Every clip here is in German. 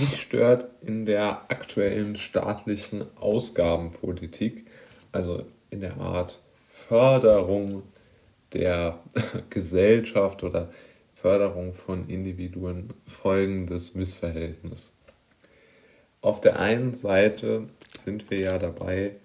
Mich stört in der aktuellen staatlichen Ausgabenpolitik, also in der Art Förderung der Gesellschaft oder Förderung von Individuen folgendes Missverhältnis. Auf der einen Seite sind wir ja dabei,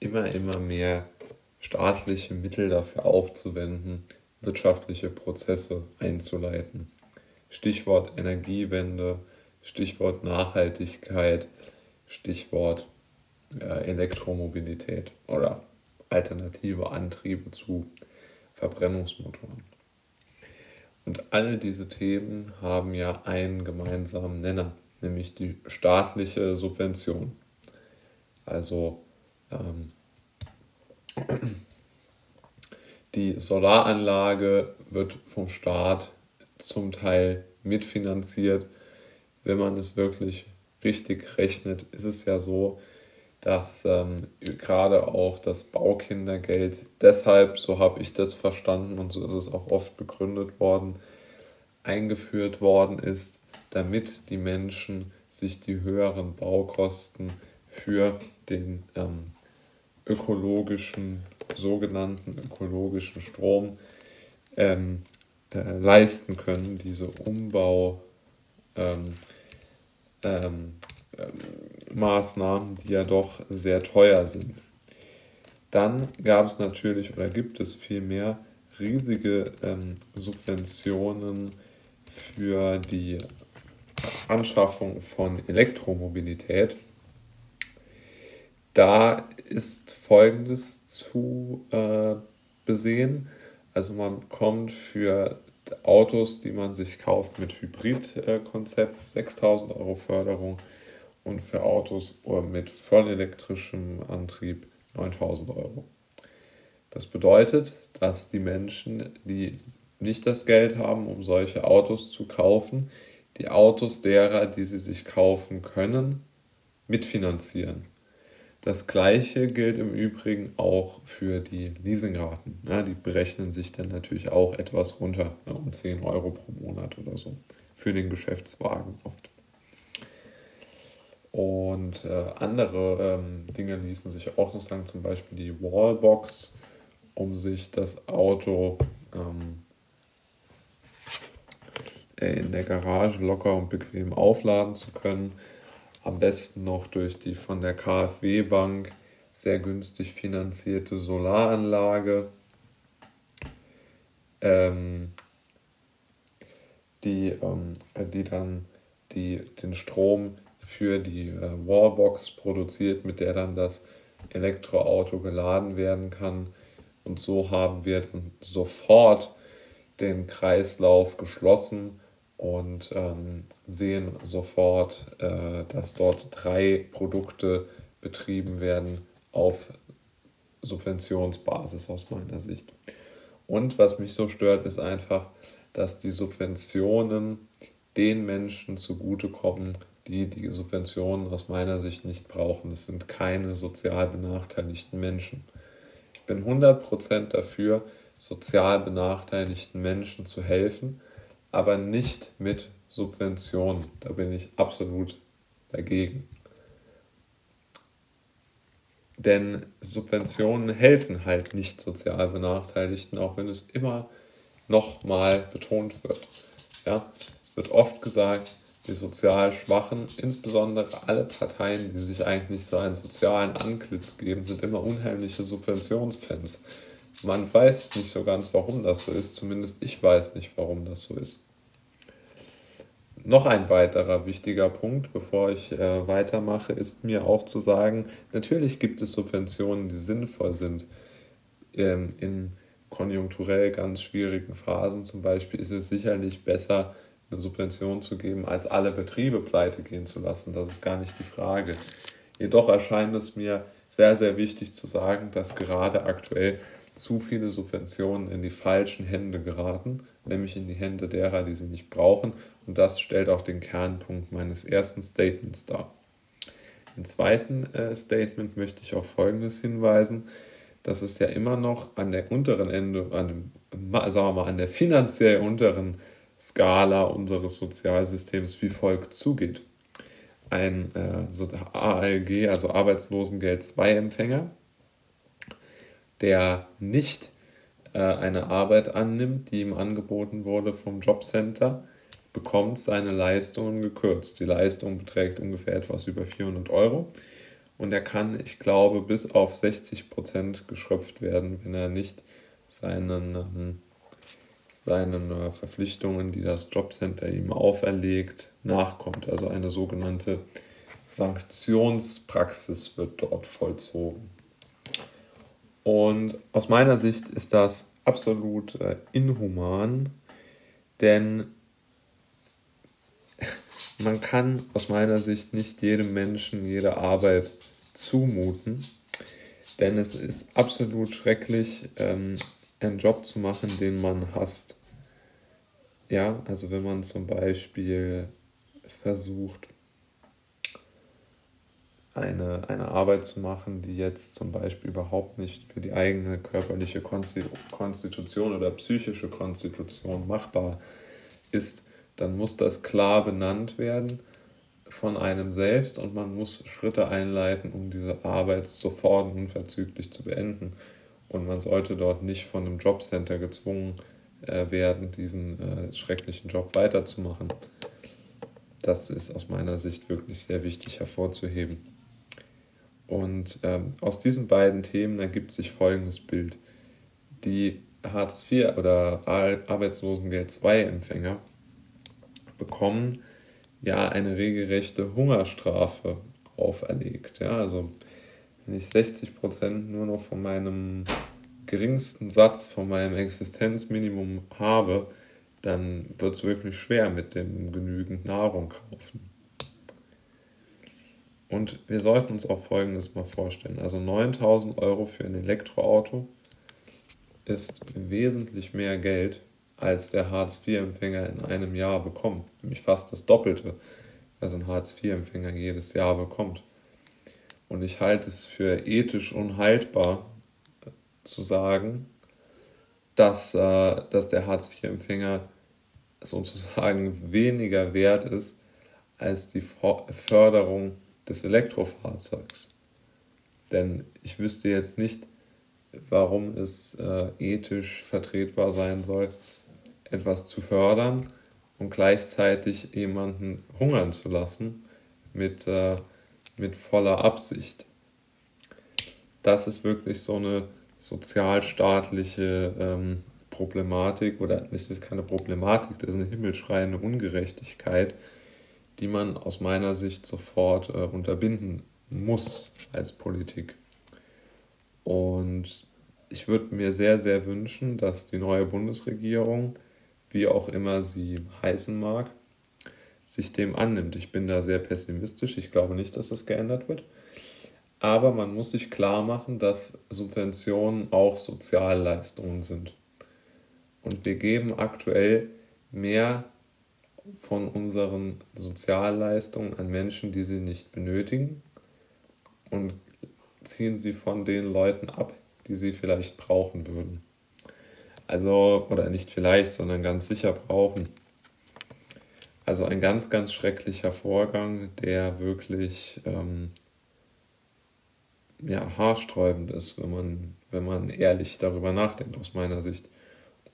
immer, immer mehr staatliche Mittel dafür aufzuwenden, wirtschaftliche Prozesse einzuleiten. Stichwort Energiewende, Stichwort Nachhaltigkeit, Stichwort äh, Elektromobilität oder alternative Antriebe zu Verbrennungsmotoren. Und alle diese Themen haben ja einen gemeinsamen Nenner, nämlich die staatliche Subvention. Also ähm, die Solaranlage wird vom Staat zum Teil mitfinanziert. Wenn man es wirklich richtig rechnet, ist es ja so, dass ähm, gerade auch das Baukindergeld deshalb, so habe ich das verstanden und so ist es auch oft begründet worden, eingeführt worden ist, damit die Menschen sich die höheren Baukosten für den ähm, ökologischen, sogenannten ökologischen Strom ähm, äh, leisten können, diese Umbau. Ähm, ähm, ähm Maßnahmen, die ja doch sehr teuer sind. Dann gab es natürlich oder gibt es vielmehr riesige ähm, Subventionen für die Anschaffung von Elektromobilität. Da ist Folgendes zu äh, besehen. Also man bekommt für Autos, die man sich kauft mit Hybridkonzept, 6000 Euro Förderung und für Autos mit vollelektrischem Antrieb 9000 Euro. Das bedeutet, dass die Menschen, die nicht das Geld haben, um solche Autos zu kaufen, die Autos derer, die sie sich kaufen können, mitfinanzieren. Das gleiche gilt im Übrigen auch für die Leasingraten. Ja, die berechnen sich dann natürlich auch etwas runter, ja, um 10 Euro pro Monat oder so, für den Geschäftswagen oft. Und äh, andere ähm, Dinge ließen sich auch noch sagen, zum Beispiel die Wallbox, um sich das Auto ähm, in der Garage locker und bequem aufladen zu können. Am besten noch durch die von der KfW Bank sehr günstig finanzierte Solaranlage, ähm, die, ähm, die dann die, den Strom für die äh, Wallbox produziert, mit der dann das Elektroauto geladen werden kann. Und so haben wir sofort den Kreislauf geschlossen und ähm, sehen sofort, äh, dass dort drei Produkte betrieben werden auf Subventionsbasis aus meiner Sicht. Und was mich so stört, ist einfach, dass die Subventionen den Menschen zugutekommen, die die Subventionen aus meiner Sicht nicht brauchen. Es sind keine sozial benachteiligten Menschen. Ich bin 100% dafür, sozial benachteiligten Menschen zu helfen, aber nicht mit Subventionen. Da bin ich absolut dagegen. Denn Subventionen helfen halt nicht sozial Benachteiligten, auch wenn es immer nochmal betont wird. Ja, es wird oft gesagt, die sozial Schwachen, insbesondere alle Parteien, die sich eigentlich so einen sozialen Antlitz geben, sind immer unheimliche Subventionsfans. Man weiß nicht so ganz, warum das so ist, zumindest ich weiß nicht, warum das so ist. Noch ein weiterer wichtiger Punkt, bevor ich äh, weitermache, ist mir auch zu sagen, natürlich gibt es Subventionen, die sinnvoll sind. Ähm, in konjunkturell ganz schwierigen Phasen zum Beispiel ist es sicherlich besser, eine Subvention zu geben, als alle Betriebe pleite gehen zu lassen. Das ist gar nicht die Frage. Jedoch erscheint es mir sehr, sehr wichtig zu sagen, dass gerade aktuell zu viele Subventionen in die falschen Hände geraten, nämlich in die Hände derer, die sie nicht brauchen. Und das stellt auch den Kernpunkt meines ersten Statements dar. Im zweiten äh, Statement möchte ich auf Folgendes hinweisen, dass es ja immer noch an der unteren Ende, an dem, sagen wir mal, an der finanziell unteren Skala unseres Sozialsystems wie folgt zugeht. ein äh, so ALG, also Arbeitslosengeld 2 Empfänger, der nicht äh, eine Arbeit annimmt, die ihm angeboten wurde vom Jobcenter, bekommt seine Leistungen gekürzt. Die Leistung beträgt ungefähr etwas über 400 Euro und er kann, ich glaube, bis auf 60 Prozent geschröpft werden, wenn er nicht seinen, ähm, seinen äh, Verpflichtungen, die das Jobcenter ihm auferlegt, nachkommt. Also eine sogenannte Sanktionspraxis wird dort vollzogen. Und aus meiner Sicht ist das absolut äh, inhuman, denn man kann aus meiner Sicht nicht jedem Menschen jede Arbeit zumuten, denn es ist absolut schrecklich, ähm, einen Job zu machen, den man hasst. Ja, also wenn man zum Beispiel versucht, eine, eine Arbeit zu machen, die jetzt zum Beispiel überhaupt nicht für die eigene körperliche Konstitution oder psychische Konstitution machbar ist, dann muss das klar benannt werden von einem selbst und man muss Schritte einleiten, um diese Arbeit sofort unverzüglich zu beenden. Und man sollte dort nicht von einem Jobcenter gezwungen äh, werden, diesen äh, schrecklichen Job weiterzumachen. Das ist aus meiner Sicht wirklich sehr wichtig hervorzuheben. Und ähm, aus diesen beiden Themen ergibt sich folgendes Bild. Die Hartz IV oder Arbeitslosengeld II-Empfänger bekommen ja eine regelrechte Hungerstrafe auferlegt. Ja, also wenn ich 60 Prozent nur noch von meinem geringsten Satz, von meinem Existenzminimum habe, dann wird es wirklich schwer mit dem genügend Nahrung kaufen. Und wir sollten uns auch Folgendes mal vorstellen. Also 9000 Euro für ein Elektroauto ist wesentlich mehr Geld, als der Hartz-IV-Empfänger in einem Jahr bekommt. Nämlich fast das Doppelte, was ein Hartz-IV-Empfänger jedes Jahr bekommt. Und ich halte es für ethisch unhaltbar zu sagen, dass, äh, dass der Hartz-IV-Empfänger sozusagen weniger wert ist als die Förderung des Elektrofahrzeugs. Denn ich wüsste jetzt nicht, warum es äh, ethisch vertretbar sein soll, etwas zu fördern und gleichzeitig jemanden hungern zu lassen mit, äh, mit voller Absicht. Das ist wirklich so eine sozialstaatliche ähm, Problematik oder es ist keine Problematik, das ist eine himmelschreiende Ungerechtigkeit, die man aus meiner Sicht sofort äh, unterbinden muss als Politik. Und ich würde mir sehr, sehr wünschen, dass die neue Bundesregierung, wie auch immer sie heißen mag, sich dem annimmt. Ich bin da sehr pessimistisch. Ich glaube nicht, dass das geändert wird. Aber man muss sich klar machen, dass Subventionen auch Sozialleistungen sind. Und wir geben aktuell mehr von unseren Sozialleistungen an Menschen, die sie nicht benötigen und ziehen sie von den Leuten ab, die sie vielleicht brauchen würden. Also, oder nicht vielleicht, sondern ganz sicher brauchen. Also ein ganz, ganz schrecklicher Vorgang, der wirklich ähm, ja, haarsträubend ist, wenn man, wenn man ehrlich darüber nachdenkt, aus meiner Sicht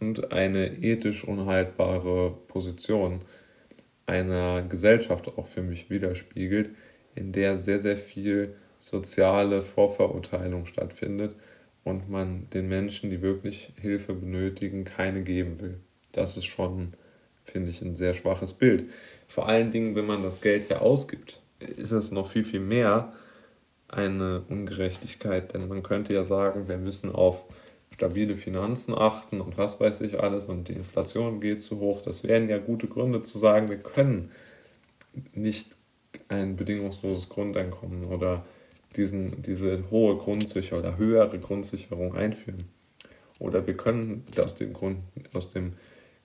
und eine ethisch unhaltbare Position einer Gesellschaft auch für mich widerspiegelt, in der sehr, sehr viel soziale Vorverurteilung stattfindet und man den Menschen, die wirklich Hilfe benötigen, keine geben will. Das ist schon, finde ich, ein sehr schwaches Bild. Vor allen Dingen, wenn man das Geld ja ausgibt, ist es noch viel, viel mehr eine Ungerechtigkeit, denn man könnte ja sagen, wir müssen auf stabile Finanzen achten und was weiß ich alles und die Inflation geht zu hoch. Das wären ja gute Gründe zu sagen, wir können nicht ein bedingungsloses Grundeinkommen oder diesen, diese hohe Grundsicherung oder höhere Grundsicherung einführen. Oder wir können aus dem Grund, aus dem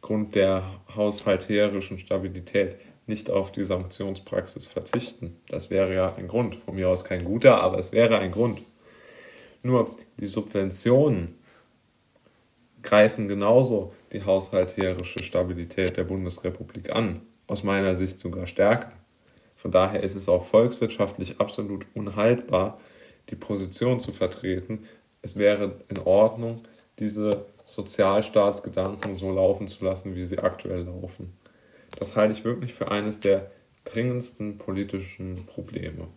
Grund der haushalterischen Stabilität nicht auf die Sanktionspraxis verzichten. Das wäre ja ein Grund. Von mir aus kein guter, aber es wäre ein Grund. Nur die Subventionen greifen genauso die haushalterische Stabilität der Bundesrepublik an, aus meiner Sicht sogar stärker. Von daher ist es auch volkswirtschaftlich absolut unhaltbar, die Position zu vertreten, es wäre in Ordnung, diese Sozialstaatsgedanken so laufen zu lassen, wie sie aktuell laufen. Das halte ich wirklich für eines der dringendsten politischen Probleme.